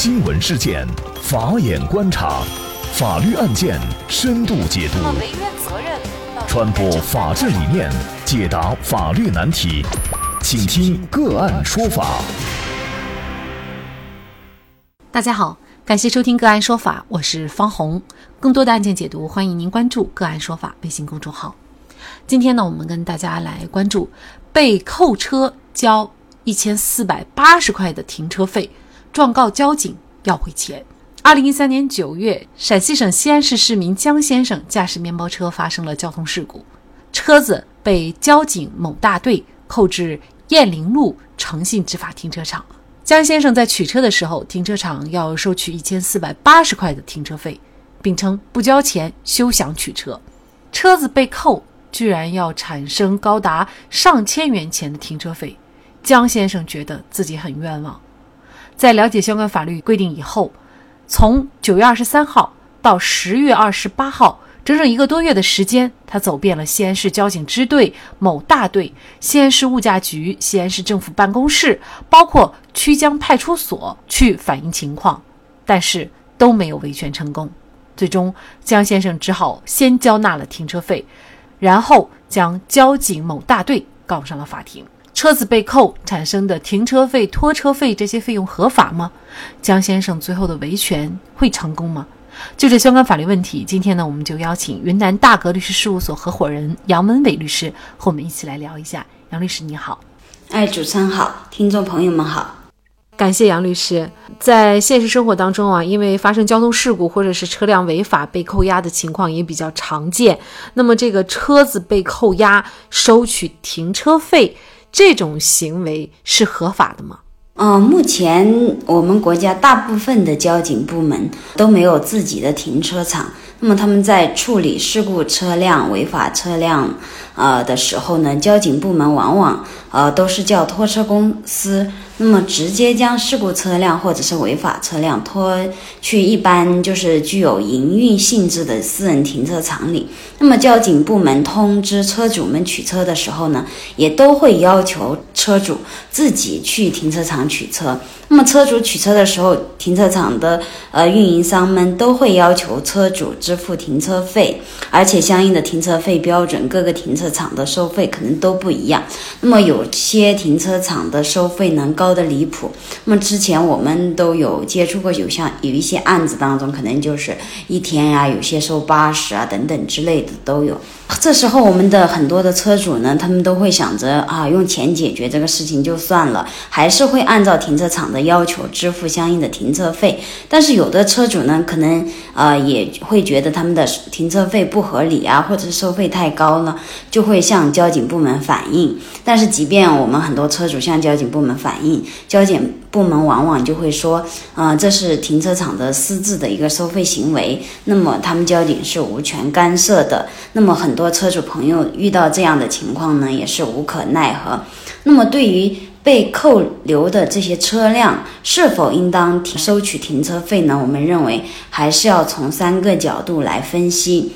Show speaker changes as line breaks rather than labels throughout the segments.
新闻事件，法眼观察，法律案件深度解读，传播法治理念，解答法律难题，请听个案说法。
大家好，感谢收听个案说法，我是方红。更多的案件解读，欢迎您关注个案说法微信公众号。今天呢，我们跟大家来关注被扣车交一千四百八十块的停车费。状告交警要回钱。二零一三年九月，陕西省西安市市民江先生驾驶面包车发生了交通事故，车子被交警某大队扣至雁翎路诚信执法停车场。江先生在取车的时候，停车场要收取一千四百八十块的停车费，并称不交钱休想取车。车子被扣，居然要产生高达上千元钱的停车费，江先生觉得自己很冤枉。在了解相关法律规定以后，从九月二十三号到十月二十八号，整整一个多月的时间，他走遍了西安市交警支队某大队、西安市物价局、西安市政府办公室，包括曲江派出所去反映情况，但是都没有维权成功。最终，江先生只好先交纳了停车费，然后将交警某大队告上了法庭。车子被扣产生的停车费、拖车费这些费用合法吗？江先生最后的维权会成功吗？就这相关法律问题，今天呢，我们就邀请云南大格律师事务所合伙人杨文伟律师和我们一起来聊一下。杨律师你好，
哎，主持人好，听众朋友们好，
感谢杨律师。在现实生活当中啊，因为发生交通事故或者是车辆违法被扣押的情况也比较常见，那么这个车子被扣押收取停车费。这种行为是合法的吗？
嗯，目前我们国家大部分的交警部门都没有自己的停车场。那么他们在处理事故车辆、违法车辆，呃的时候呢，交警部门往往呃都是叫拖车公司。那么直接将事故车辆或者是违法车辆拖去一般就是具有营运性质的私人停车场里。那么交警部门通知车主们取车的时候呢，也都会要求车主自己去停车场取车。那么车主取车的时候，停车场的呃运营商们都会要求车主支付停车费，而且相应的停车费标准，各个停车场的收费可能都不一样。那么有些停车场的收费能高的离谱。那么之前我们都有接触过，有像有一些案子当中，可能就是一天呀，有些收八十啊等等之类的都有。这时候，我们的很多的车主呢，他们都会想着啊，用钱解决这个事情就算了，还是会按照停车场的要求支付相应的停车费。但是有的车主呢，可能呃也会觉觉得他们的停车费不合理啊，或者是收费太高了，就会向交警部门反映。但是即便我们很多车主向交警部门反映，交警部门往往就会说，啊，这是停车场的私自的一个收费行为，那么他们交警是无权干涉的。那么很多车主朋友遇到这样的情况呢，也是无可奈何。那么对于被扣留的这些车辆，是否应当收取停车费呢？我们认为还是要从三个角度来分析。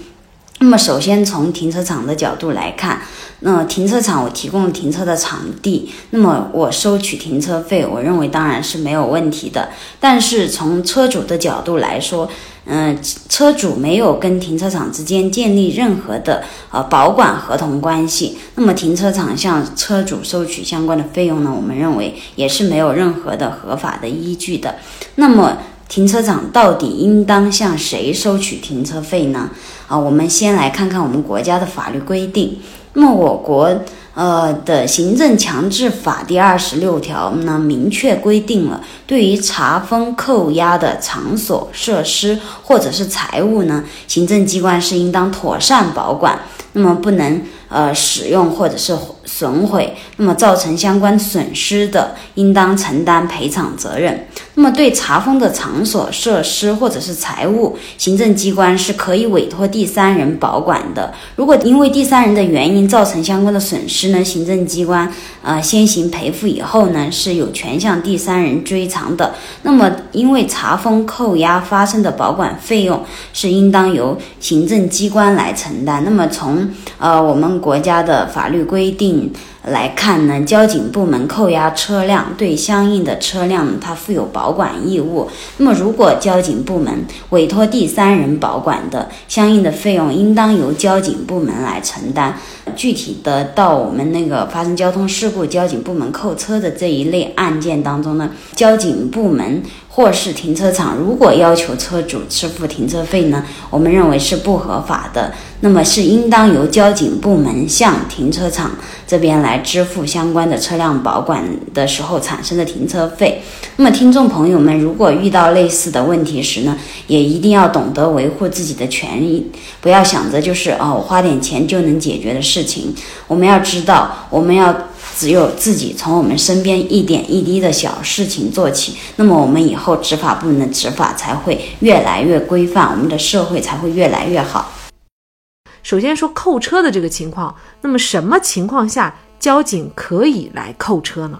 那么首先从停车场的角度来看，那停车场我提供停车的场地，那么我收取停车费，我认为当然是没有问题的。但是从车主的角度来说，嗯，车主没有跟停车场之间建立任何的呃保管合同关系，那么停车场向车主收取相关的费用呢？我们认为也是没有任何的合法的依据的。那么停车场到底应当向谁收取停车费呢？啊，我们先来看看我们国家的法律规定。那么我国。呃的行政强制法第二十六条呢，明确规定了，对于查封、扣押的场所、设施或者是财物呢，行政机关是应当妥善保管，那么不能呃使用或者是损毁，那么造成相关损失的，应当承担赔偿责任。那么对查封的场所、设施或者是财物，行政机关是可以委托第三人保管的。如果因为第三人的原因造成相关的损失呢，行政机关呃先行赔付以后呢，是有权向第三人追偿的。那么因为查封、扣押发生的保管费用是应当由行政机关来承担。那么从呃我们国家的法律规定。need 来看呢，交警部门扣押车辆对相应的车辆它负有保管义务。那么，如果交警部门委托第三人保管的，相应的费用应当由交警部门来承担。具体的到我们那个发生交通事故，交警部门扣车的这一类案件当中呢，交警部门。或是停车场如果要求车主支付停车费呢，我们认为是不合法的。那么是应当由交警部门向停车场这边来来支付相关的车辆保管的时候产生的停车费。那么听众朋友们，如果遇到类似的问题时呢，也一定要懂得维护自己的权益，不要想着就是哦，我花点钱就能解决的事情。我们要知道，我们要。只有自己从我们身边一点一滴的小事情做起，那么我们以后执法部门的执法才会越来越规范，我们的社会才会越来越好。
首先说扣车的这个情况，那么什么情况下交警可以来扣车呢？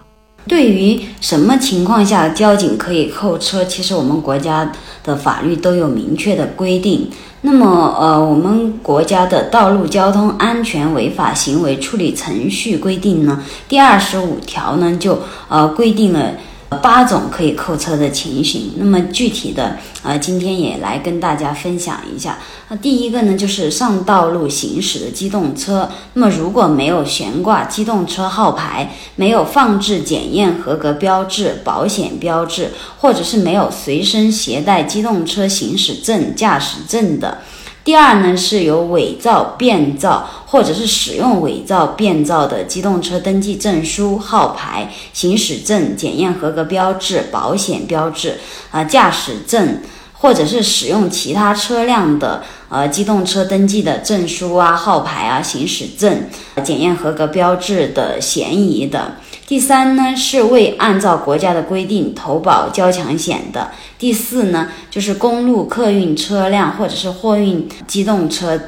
对于什么情况下交警可以扣车，其实我们国家的法律都有明确的规定。那么，呃，我们国家的《道路交通安全违法行为处理程序规定》呢，第二十五条呢，就呃规定了。八种可以扣车的情形，那么具体的，呃，今天也来跟大家分享一下。那第一个呢，就是上道路行驶的机动车，那么如果没有悬挂机动车号牌，没有放置检验合格标志、保险标志，或者是没有随身携带机动车行驶证、驾驶证的。第二呢，是有伪造、变造或者是使用伪造、变造的机动车登记证书、号牌、行驶证、检验合格标志、保险标志啊、驾驶证，或者是使用其他车辆的呃机动车登记的证书啊、号牌啊、行驶证、检验合格标志的嫌疑的。第三呢，是未按照国家的规定投保交强险的；第四呢，就是公路客运车辆或者是货运机动车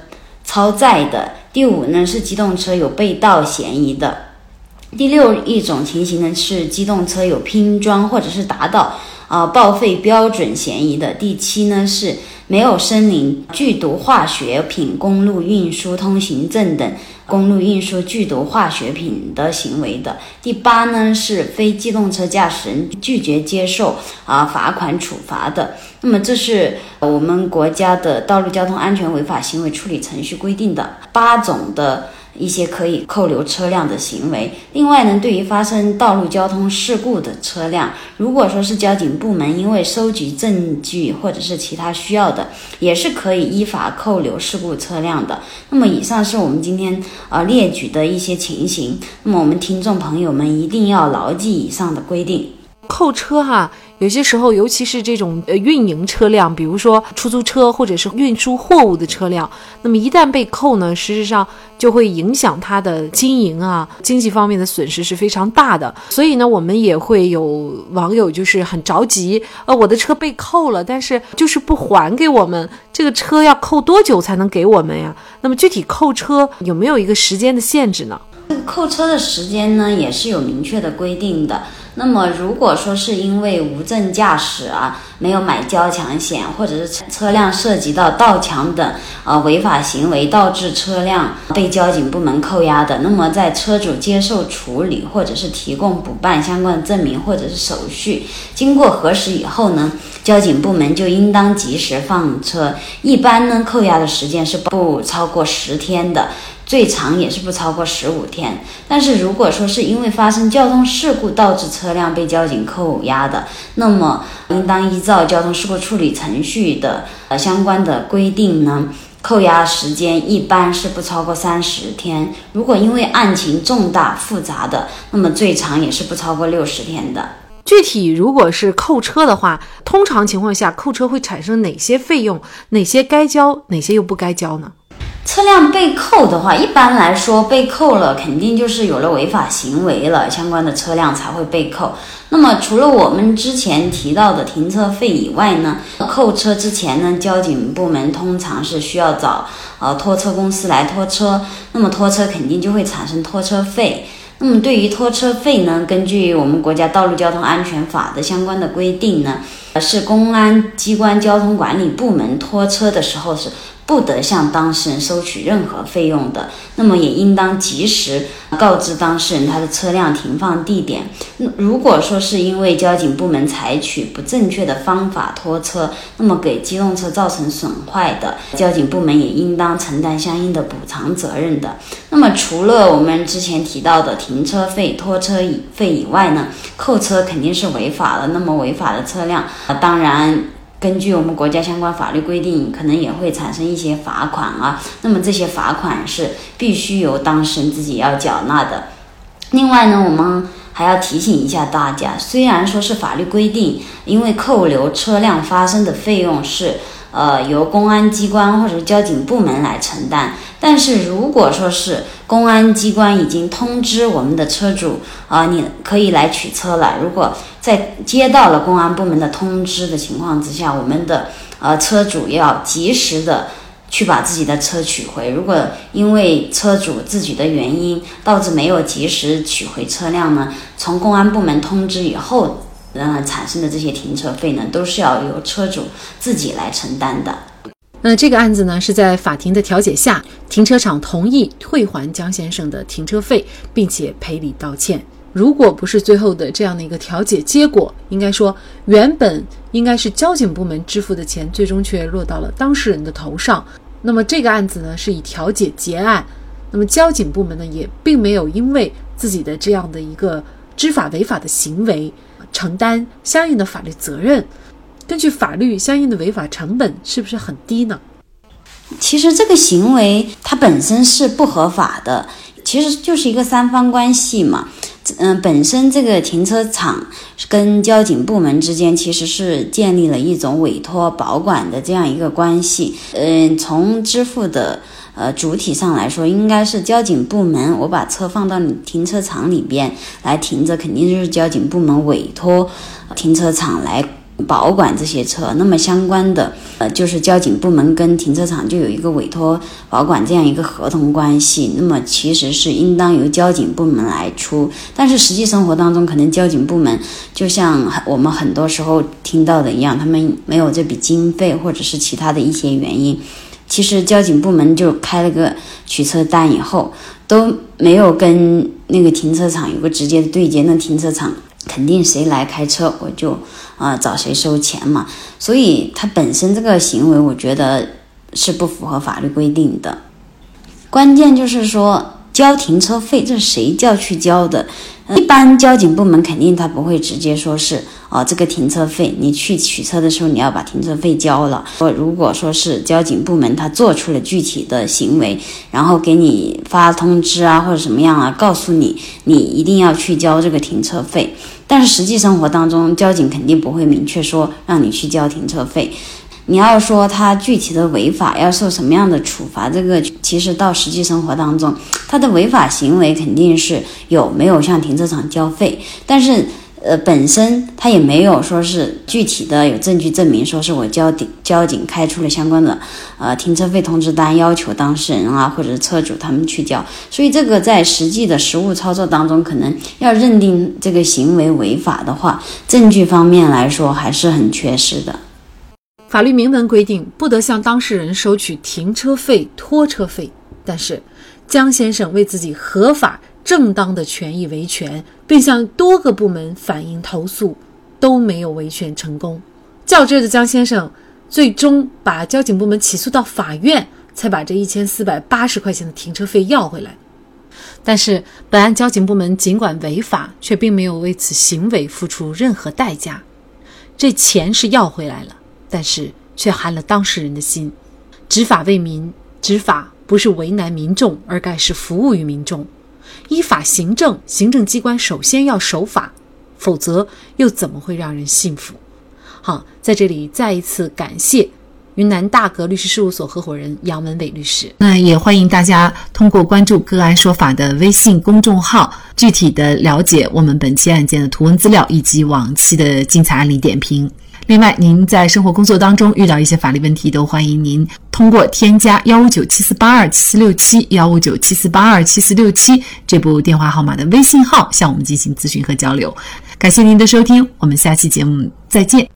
超载的；第五呢，是机动车有被盗嫌疑的；第六一种情形呢，是机动车有拼装或者是达到啊报废标准嫌疑的；第七呢，是没有申领剧毒化学品公路运输通行证等。公路运输剧毒化学品的行为的第八呢，是非机动车驾驶人拒绝接受啊罚款处罚的。那么这是我们国家的道路交通安全违法行为处理程序规定的八种的。一些可以扣留车辆的行为。另外呢，对于发生道路交通事故的车辆，如果说是交警部门因为收集证据或者是其他需要的，也是可以依法扣留事故车辆的。那么以上是我们今天呃列举的一些情形。那么我们听众朋友们一定要牢记以上的规定。
扣车哈，有些时候，尤其是这种呃运营车辆，比如说出租车或者是运输货物的车辆，那么一旦被扣呢，实质上就会影响它的经营啊，经济方面的损失是非常大的。所以呢，我们也会有网友就是很着急，呃，我的车被扣了，但是就是不还给我们，这个车要扣多久才能给我们呀？那么具体扣车有没有一个时间的限制呢？
扣车的时间呢，也是有明确的规定的。那么，如果说是因为无证驾驶啊，没有买交强险，或者是车辆涉及到盗抢等呃违法行为，导致车辆被交警部门扣押的，那么在车主接受处理或者是提供补办相关证明或者是手续，经过核实以后呢，交警部门就应当及时放车。一般呢，扣押的时间是不超过十天的。最长也是不超过十五天，但是如果说是因为发生交通事故导致车辆被交警扣押的，那么应当依照交通事故处理程序的呃相关的规定呢，扣押时间一般是不超过三十天。如果因为案情重大复杂的，那么最长也是不超过六十天的。
具体如果是扣车的话，通常情况下扣车会产生哪些费用？哪些该交，哪些又不该交呢？
车辆被扣的话，一般来说被扣了，肯定就是有了违法行为了，相关的车辆才会被扣。那么，除了我们之前提到的停车费以外呢，扣车之前呢，交警部门通常是需要找呃拖车公司来拖车，那么拖车肯定就会产生拖车费。那么，对于拖车费呢，根据我们国家道路交通安全法的相关的规定呢，是公安机关交通管理部门拖车的时候是。不得向当事人收取任何费用的。那么也应当及时告知当事人他的车辆停放地点。如果说是因为交警部门采取不正确的方法拖车，那么给机动车造成损坏的，交警部门也应当承担相应的补偿责任的。那么除了我们之前提到的停车费、拖车费以外呢，扣车肯定是违法的。那么违法的车辆，当然。根据我们国家相关法律规定，可能也会产生一些罚款啊。那么这些罚款是必须由当事人自己要缴纳的。另外呢，我们还要提醒一下大家，虽然说是法律规定，因为扣留车辆发生的费用是。呃，由公安机关或者交警部门来承担。但是如果说是公安机关已经通知我们的车主啊，你可以来取车了。如果在接到了公安部门的通知的情况之下，我们的呃车主要及时的去把自己的车取回。如果因为车主自己的原因导致没有及时取回车辆呢，从公安部门通知以后。嗯，产生的这些停车费呢，都是要由车主自己来承担的。
那这个案子呢，是在法庭的调解下，停车场同意退还江先生的停车费，并且赔礼道歉。如果不是最后的这样的一个调解结果，应该说原本应该是交警部门支付的钱，最终却落到了当事人的头上。那么这个案子呢，是以调解结案。那么交警部门呢，也并没有因为自己的这样的一个知法违法的行为。承担相应的法律责任，根据法律相应的违法成本是不是很低呢？
其实这个行为它本身是不合法的，其实就是一个三方关系嘛。嗯，本身这个停车场跟交警部门之间其实是建立了一种委托保管的这样一个关系。嗯，从支付的。呃，主体上来说，应该是交警部门，我把车放到你停车场里边来停着，肯定就是交警部门委托停车场来保管这些车。那么相关的，呃，就是交警部门跟停车场就有一个委托保管这样一个合同关系。那么其实是应当由交警部门来出，但是实际生活当中，可能交警部门就像我们很多时候听到的一样，他们没有这笔经费，或者是其他的一些原因。其实交警部门就开了个取车单，以后都没有跟那个停车场有个直接的对接。那停车场肯定谁来开车，我就啊找谁收钱嘛。所以他本身这个行为，我觉得是不符合法律规定的。关键就是说交停车费，这谁叫去交的？一般交警部门肯定他不会直接说是哦，这个停车费你去取车的时候你要把停车费交了。说如果说是交警部门他做出了具体的行为，然后给你发通知啊或者什么样啊，告诉你你一定要去交这个停车费。但是实际生活当中，交警肯定不会明确说让你去交停车费。你要说他具体的违法要受什么样的处罚，这个其实到实际生活当中，他的违法行为肯定是有没有向停车场交费，但是呃本身他也没有说是具体的有证据证明说是我交警交警开出了相关的呃停车费通知单，要求当事人啊或者车主他们去交，所以这个在实际的实务操作当中，可能要认定这个行为违法的话，证据方面来说还是很缺失的。
法律明文规定，不得向当事人收取停车费、拖车费。但是，江先生为自己合法正当的权益维权，并向多个部门反映投诉，都没有维权成功。较真的江先生最终把交警部门起诉到法院，才把这一千四百八十块钱的停车费要回来。但是，本案交警部门尽管违法，却并没有为此行为付出任何代价。这钱是要回来了。但是却寒了当事人的心。执法为民，执法不是为难民众，而该是服务于民众。依法行政，行政机关首先要守法，否则又怎么会让人信服？好，在这里再一次感谢云南大格律师事务所合伙人杨文伟律师。那也欢迎大家通过关注“个案说法”的微信公众号，具体的了解我们本期案件的图文资料以及往期的精彩案例点评。另外，您在生活工作当中遇到一些法律问题，都欢迎您通过添加幺五九七四八二七四六七幺五九七四八二七四六七这部电话号码的微信号向我们进行咨询和交流。感谢您的收听，我们下期节目再见。